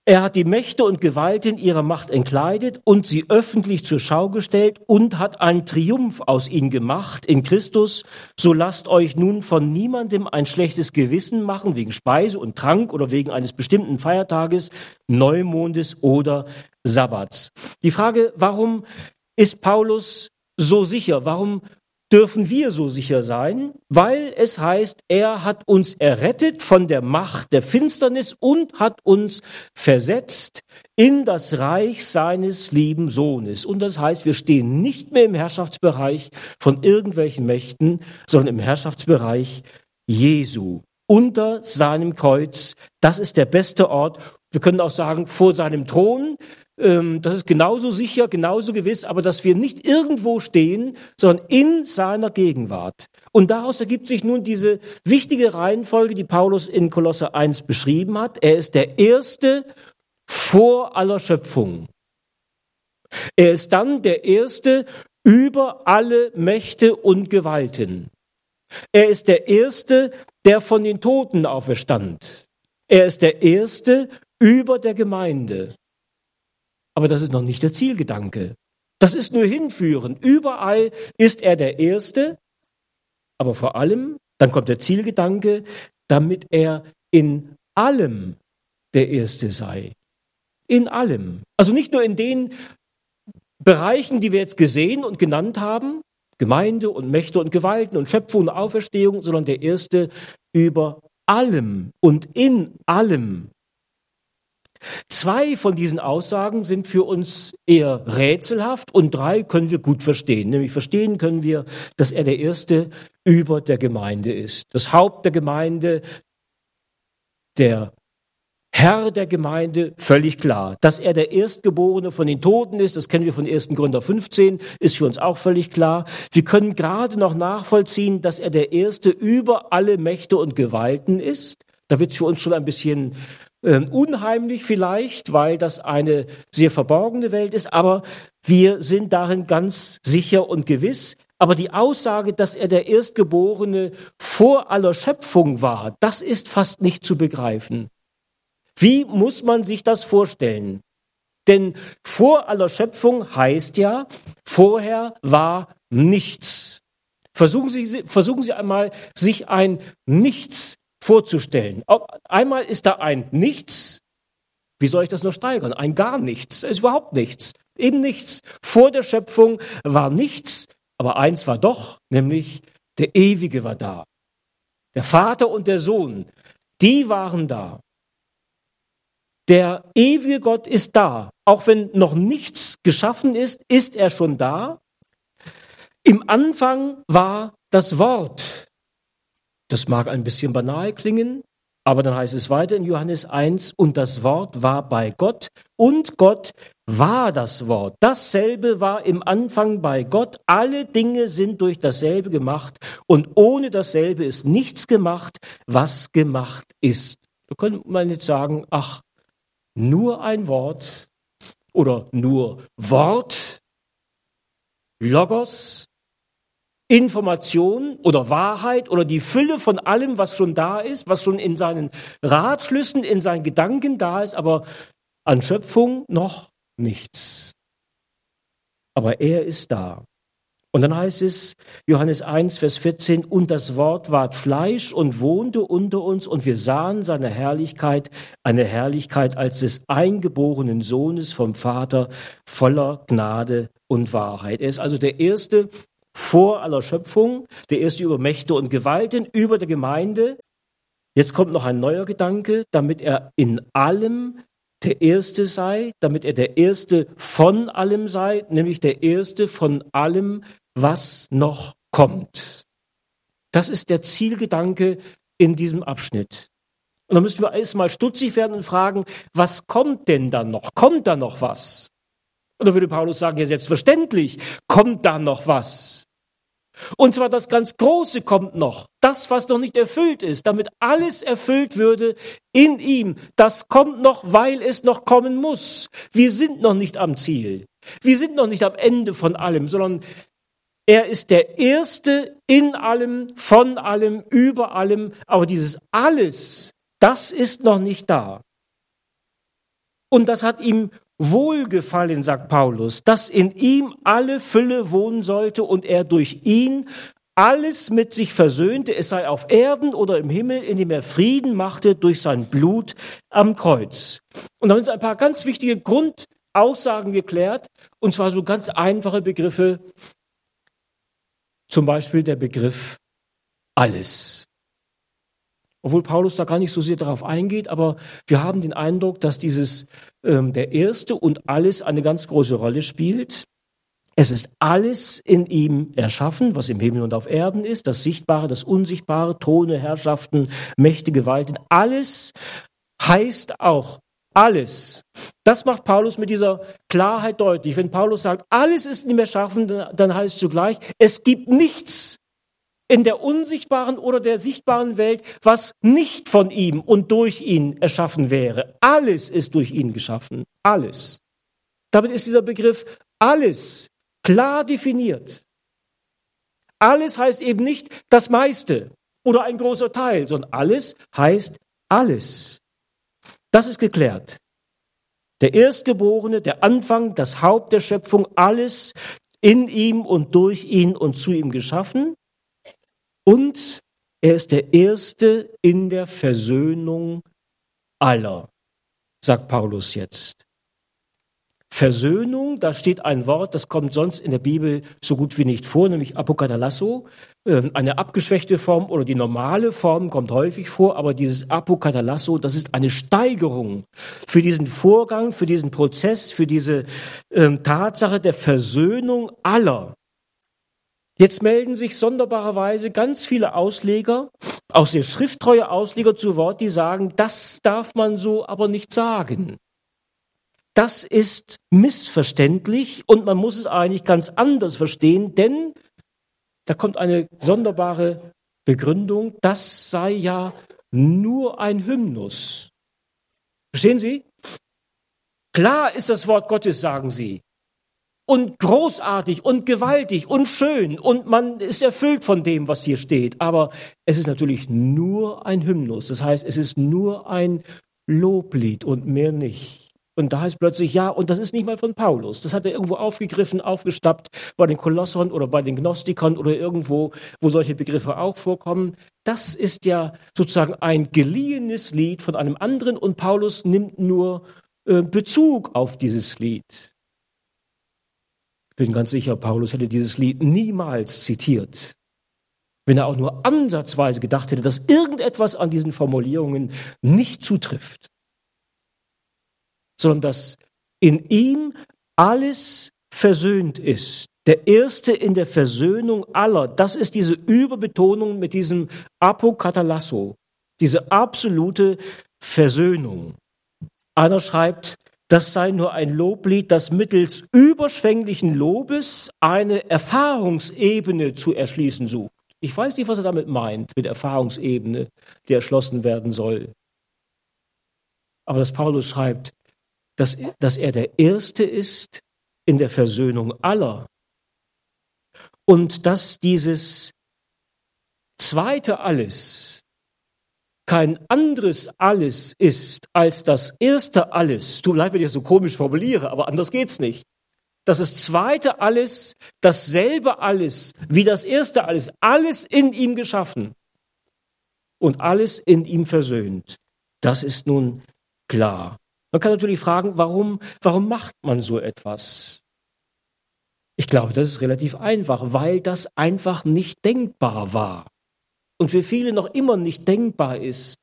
Er hat die Mächte und Gewalten ihrer Macht entkleidet und sie öffentlich zur Schau gestellt und hat einen Triumph aus ihnen gemacht in Christus. So lasst euch nun von niemandem ein schlechtes Gewissen machen wegen Speise und Trank oder wegen eines bestimmten Feiertages, Neumondes oder Sabbats. Die Frage, warum ist Paulus so sicher? Warum dürfen wir so sicher sein, weil es heißt, er hat uns errettet von der Macht der Finsternis und hat uns versetzt in das Reich seines lieben Sohnes. Und das heißt, wir stehen nicht mehr im Herrschaftsbereich von irgendwelchen Mächten, sondern im Herrschaftsbereich Jesu. unter seinem Kreuz. Das ist der beste Ort. Wir können auch sagen, vor seinem Thron. Ähm, das ist genauso sicher, genauso gewiss, aber dass wir nicht irgendwo stehen, sondern in seiner Gegenwart. Und daraus ergibt sich nun diese wichtige Reihenfolge, die Paulus in Kolosse 1 beschrieben hat. Er ist der Erste vor aller Schöpfung. Er ist dann der Erste über alle Mächte und Gewalten. Er ist der Erste, der von den Toten auferstand. Er ist der Erste über der Gemeinde. Aber das ist noch nicht der Zielgedanke. Das ist nur hinführen. Überall ist er der Erste, aber vor allem, dann kommt der Zielgedanke, damit er in allem der Erste sei. In allem. Also nicht nur in den Bereichen, die wir jetzt gesehen und genannt haben, Gemeinde und Mächte und Gewalten und Schöpfung und Auferstehung, sondern der Erste über allem und in allem. Zwei von diesen Aussagen sind für uns eher rätselhaft und drei können wir gut verstehen. Nämlich verstehen können wir, dass er der Erste über der Gemeinde ist. Das Haupt der Gemeinde, der Herr der Gemeinde, völlig klar. Dass er der Erstgeborene von den Toten ist, das kennen wir von 1. Gründer 15, ist für uns auch völlig klar. Wir können gerade noch nachvollziehen, dass er der Erste über alle Mächte und Gewalten ist. Da wird es für uns schon ein bisschen äh, unheimlich vielleicht, weil das eine sehr verborgene Welt ist, aber wir sind darin ganz sicher und gewiss. Aber die Aussage, dass er der Erstgeborene vor aller Schöpfung war, das ist fast nicht zu begreifen. Wie muss man sich das vorstellen? Denn vor aller Schöpfung heißt ja, vorher war nichts. Versuchen Sie, versuchen Sie einmal, sich ein Nichts vorzustellen. Einmal ist da ein Nichts. Wie soll ich das noch steigern? Ein gar nichts. Ist überhaupt nichts. Eben nichts. Vor der Schöpfung war nichts, aber eins war doch, nämlich der Ewige war da. Der Vater und der Sohn, die waren da. Der ewige Gott ist da. Auch wenn noch nichts geschaffen ist, ist er schon da. Im Anfang war das Wort. Das mag ein bisschen banal klingen, aber dann heißt es weiter in Johannes 1, und das Wort war bei Gott und Gott war das Wort. Dasselbe war im Anfang bei Gott. Alle Dinge sind durch dasselbe gemacht und ohne dasselbe ist nichts gemacht, was gemacht ist. Da könnte man jetzt sagen, ach, nur ein Wort oder nur Wort, Logos, Information oder Wahrheit oder die Fülle von allem, was schon da ist, was schon in seinen Ratschlüssen, in seinen Gedanken da ist, aber an Schöpfung noch nichts. Aber er ist da. Und dann heißt es, Johannes 1, Vers 14, und das Wort ward Fleisch und wohnte unter uns und wir sahen seine Herrlichkeit, eine Herrlichkeit als des eingeborenen Sohnes vom Vater, voller Gnade und Wahrheit. Er ist also der Erste vor aller Schöpfung, der Erste über Mächte und Gewalten, über der Gemeinde. Jetzt kommt noch ein neuer Gedanke, damit er in allem der Erste sei, damit er der Erste von allem sei, nämlich der Erste von allem, was noch kommt. Das ist der Zielgedanke in diesem Abschnitt. Und dann müssen wir erstmal stutzig werden und fragen, was kommt denn dann noch? Kommt da noch was? Und dann würde Paulus sagen, ja selbstverständlich kommt da noch was. Und zwar das ganz Große kommt noch, das, was noch nicht erfüllt ist, damit alles erfüllt würde in ihm. Das kommt noch, weil es noch kommen muss. Wir sind noch nicht am Ziel. Wir sind noch nicht am Ende von allem, sondern er ist der Erste in allem, von allem, über allem. Aber dieses alles, das ist noch nicht da. Und das hat ihm wohlgefallen, sagt Paulus, dass in ihm alle Fülle wohnen sollte und er durch ihn alles mit sich versöhnte, es sei auf Erden oder im Himmel, indem er Frieden machte durch sein Blut am Kreuz. Und da sind ein paar ganz wichtige Grundaussagen geklärt, und zwar so ganz einfache Begriffe, zum Beispiel der Begriff alles. Obwohl Paulus da gar nicht so sehr darauf eingeht, aber wir haben den Eindruck, dass dieses ähm, der Erste und alles eine ganz große Rolle spielt. Es ist alles in ihm erschaffen, was im Himmel und auf Erden ist, das Sichtbare, das Unsichtbare, Throne, Herrschaften, Mächte, Gewalten. Alles heißt auch alles. Das macht Paulus mit dieser Klarheit deutlich. Wenn Paulus sagt, alles ist in ihm erschaffen, dann heißt es zugleich, es gibt nichts in der unsichtbaren oder der sichtbaren Welt, was nicht von ihm und durch ihn erschaffen wäre. Alles ist durch ihn geschaffen. Alles. Damit ist dieser Begriff alles klar definiert. Alles heißt eben nicht das meiste oder ein großer Teil, sondern alles heißt alles. Das ist geklärt. Der Erstgeborene, der Anfang, das Haupt der Schöpfung, alles in ihm und durch ihn und zu ihm geschaffen. Und er ist der Erste in der Versöhnung aller, sagt Paulus jetzt. Versöhnung, da steht ein Wort, das kommt sonst in der Bibel so gut wie nicht vor, nämlich Apokatalasso. Ähm, eine abgeschwächte Form oder die normale Form kommt häufig vor, aber dieses Apokatalasso, das ist eine Steigerung für diesen Vorgang, für diesen Prozess, für diese ähm, Tatsache der Versöhnung aller. Jetzt melden sich sonderbarerweise ganz viele Ausleger, auch sehr schrifttreue Ausleger zu Wort, die sagen, das darf man so aber nicht sagen. Das ist missverständlich und man muss es eigentlich ganz anders verstehen, denn da kommt eine sonderbare Begründung, das sei ja nur ein Hymnus. Verstehen Sie? Klar ist das Wort Gottes, sagen Sie. Und großartig und gewaltig und schön und man ist erfüllt von dem, was hier steht. Aber es ist natürlich nur ein Hymnus. Das heißt, es ist nur ein Loblied und mehr nicht. Und da heißt plötzlich, ja, und das ist nicht mal von Paulus. Das hat er irgendwo aufgegriffen, aufgestappt bei den Kolossern oder bei den Gnostikern oder irgendwo, wo solche Begriffe auch vorkommen. Das ist ja sozusagen ein geliehenes Lied von einem anderen und Paulus nimmt nur äh, Bezug auf dieses Lied. Ich bin ganz sicher, Paulus hätte dieses Lied niemals zitiert, wenn er auch nur ansatzweise gedacht hätte, dass irgendetwas an diesen Formulierungen nicht zutrifft sondern dass in ihm alles versöhnt ist. Der Erste in der Versöhnung aller, das ist diese Überbetonung mit diesem Apokatalasso, diese absolute Versöhnung. Einer schreibt, das sei nur ein Loblied, das mittels überschwänglichen Lobes eine Erfahrungsebene zu erschließen sucht. Ich weiß nicht, was er damit meint, mit Erfahrungsebene, die erschlossen werden soll. Aber dass Paulus schreibt, dass, dass er der Erste ist in der Versöhnung aller und dass dieses zweite Alles kein anderes Alles ist als das erste Alles. Tut mir leid, wenn ich das so komisch formuliere, aber anders geht's nicht. Dass das zweite Alles dasselbe Alles wie das erste Alles, alles in ihm geschaffen und alles in ihm versöhnt. Das ist nun klar. Man kann natürlich fragen, warum, warum macht man so etwas? Ich glaube, das ist relativ einfach, weil das einfach nicht denkbar war und für viele noch immer nicht denkbar ist.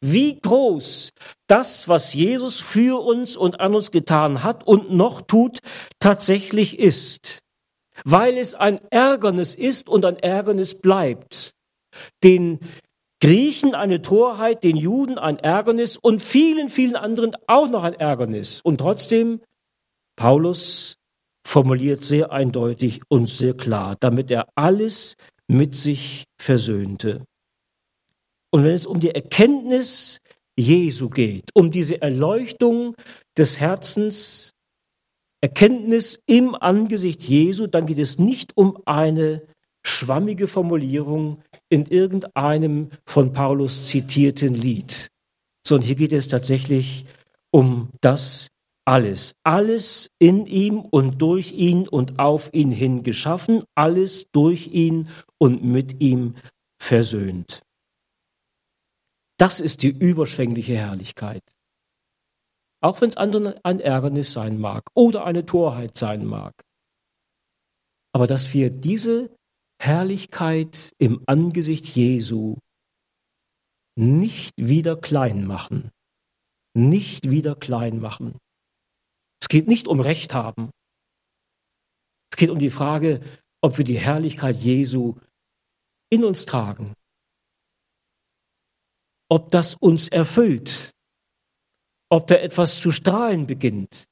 Wie groß das, was Jesus für uns und an uns getan hat und noch tut, tatsächlich ist. Weil es ein Ärgernis ist und ein Ärgernis bleibt, den Griechen eine Torheit, den Juden ein Ärgernis und vielen, vielen anderen auch noch ein Ärgernis. Und trotzdem, Paulus formuliert sehr eindeutig und sehr klar, damit er alles mit sich versöhnte. Und wenn es um die Erkenntnis Jesu geht, um diese Erleuchtung des Herzens, Erkenntnis im Angesicht Jesu, dann geht es nicht um eine schwammige Formulierung in irgendeinem von Paulus zitierten Lied, sondern hier geht es tatsächlich um das alles. Alles in ihm und durch ihn und auf ihn hin geschaffen, alles durch ihn und mit ihm versöhnt. Das ist die überschwängliche Herrlichkeit. Auch wenn es anderen ein Ärgernis sein mag oder eine Torheit sein mag. Aber dass wir diese Herrlichkeit im Angesicht Jesu nicht wieder klein machen. Nicht wieder klein machen. Es geht nicht um Recht haben. Es geht um die Frage, ob wir die Herrlichkeit Jesu in uns tragen. Ob das uns erfüllt. Ob da etwas zu strahlen beginnt.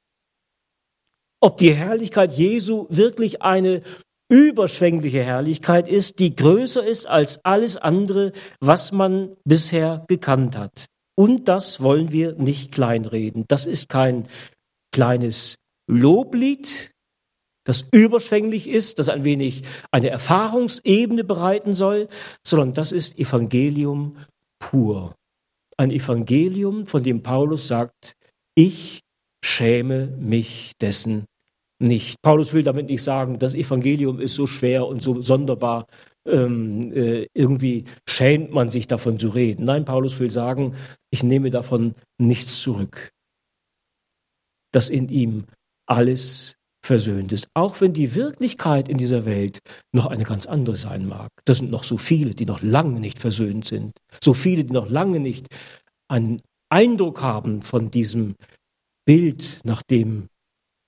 Ob die Herrlichkeit Jesu wirklich eine überschwängliche Herrlichkeit ist, die größer ist als alles andere, was man bisher gekannt hat. Und das wollen wir nicht kleinreden. Das ist kein kleines Loblied, das überschwänglich ist, das ein wenig eine Erfahrungsebene bereiten soll, sondern das ist Evangelium pur. Ein Evangelium, von dem Paulus sagt, ich schäme mich dessen nicht. Paulus will damit nicht sagen, das Evangelium ist so schwer und so sonderbar, ähm, äh, irgendwie schämt man sich davon zu reden. Nein, Paulus will sagen, ich nehme davon nichts zurück. Dass in ihm alles versöhnt ist. Auch wenn die Wirklichkeit in dieser Welt noch eine ganz andere sein mag. Das sind noch so viele, die noch lange nicht versöhnt sind. So viele, die noch lange nicht einen Eindruck haben von diesem Bild, nach dem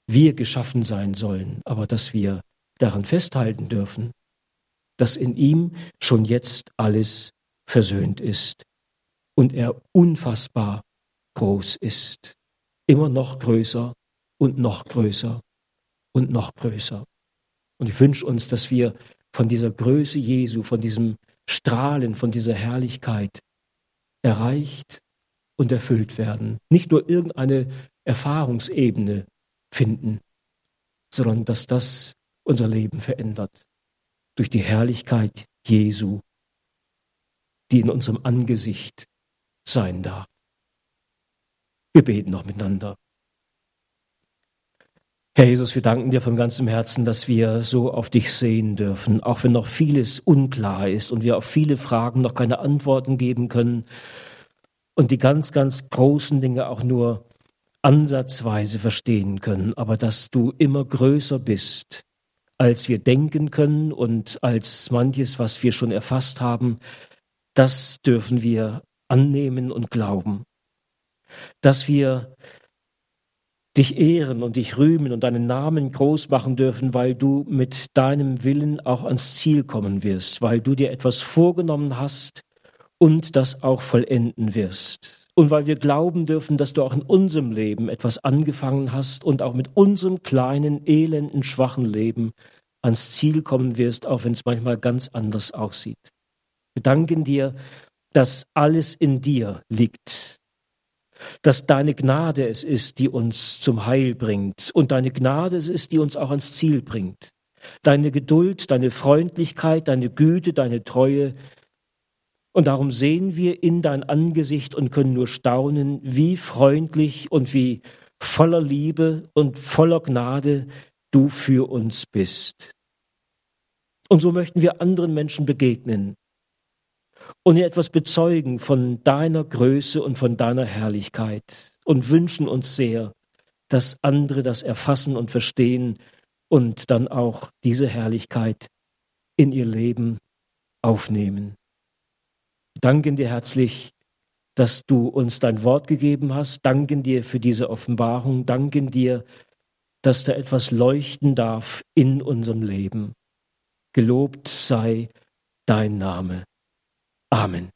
wir geschaffen sein sollen, aber dass wir daran festhalten dürfen, dass in ihm schon jetzt alles versöhnt ist und er unfassbar groß ist, immer noch größer und noch größer und noch größer. Und ich wünsche uns, dass wir von dieser Größe Jesu, von diesem Strahlen, von dieser Herrlichkeit erreicht und erfüllt werden. Nicht nur irgendeine Erfahrungsebene finden, sondern dass das unser Leben verändert durch die Herrlichkeit Jesu, die in unserem Angesicht sein darf. Wir beten noch miteinander. Herr Jesus, wir danken dir von ganzem Herzen, dass wir so auf dich sehen dürfen, auch wenn noch vieles unklar ist und wir auf viele Fragen noch keine Antworten geben können und die ganz, ganz großen Dinge auch nur ansatzweise verstehen können, aber dass du immer größer bist, als wir denken können und als manches, was wir schon erfasst haben, das dürfen wir annehmen und glauben. Dass wir dich ehren und dich rühmen und deinen Namen groß machen dürfen, weil du mit deinem Willen auch ans Ziel kommen wirst, weil du dir etwas vorgenommen hast und das auch vollenden wirst und weil wir glauben dürfen, dass du auch in unserem Leben etwas angefangen hast und auch mit unserem kleinen, elenden, schwachen Leben ans Ziel kommen wirst, auch wenn es manchmal ganz anders aussieht. Wir danken dir, dass alles in dir liegt, dass deine Gnade es ist, die uns zum Heil bringt und deine Gnade es ist, die uns auch ans Ziel bringt. Deine Geduld, deine Freundlichkeit, deine Güte, deine Treue, und darum sehen wir in dein Angesicht und können nur staunen, wie freundlich und wie voller Liebe und voller Gnade du für uns bist. Und so möchten wir anderen Menschen begegnen und ihr etwas bezeugen von deiner Größe und von deiner Herrlichkeit und wünschen uns sehr, dass andere das erfassen und verstehen und dann auch diese Herrlichkeit in ihr Leben aufnehmen danken dir herzlich, dass du uns dein Wort gegeben hast, danken dir für diese Offenbarung, danken dir, dass da etwas leuchten darf in unserem Leben. Gelobt sei dein Name. Amen.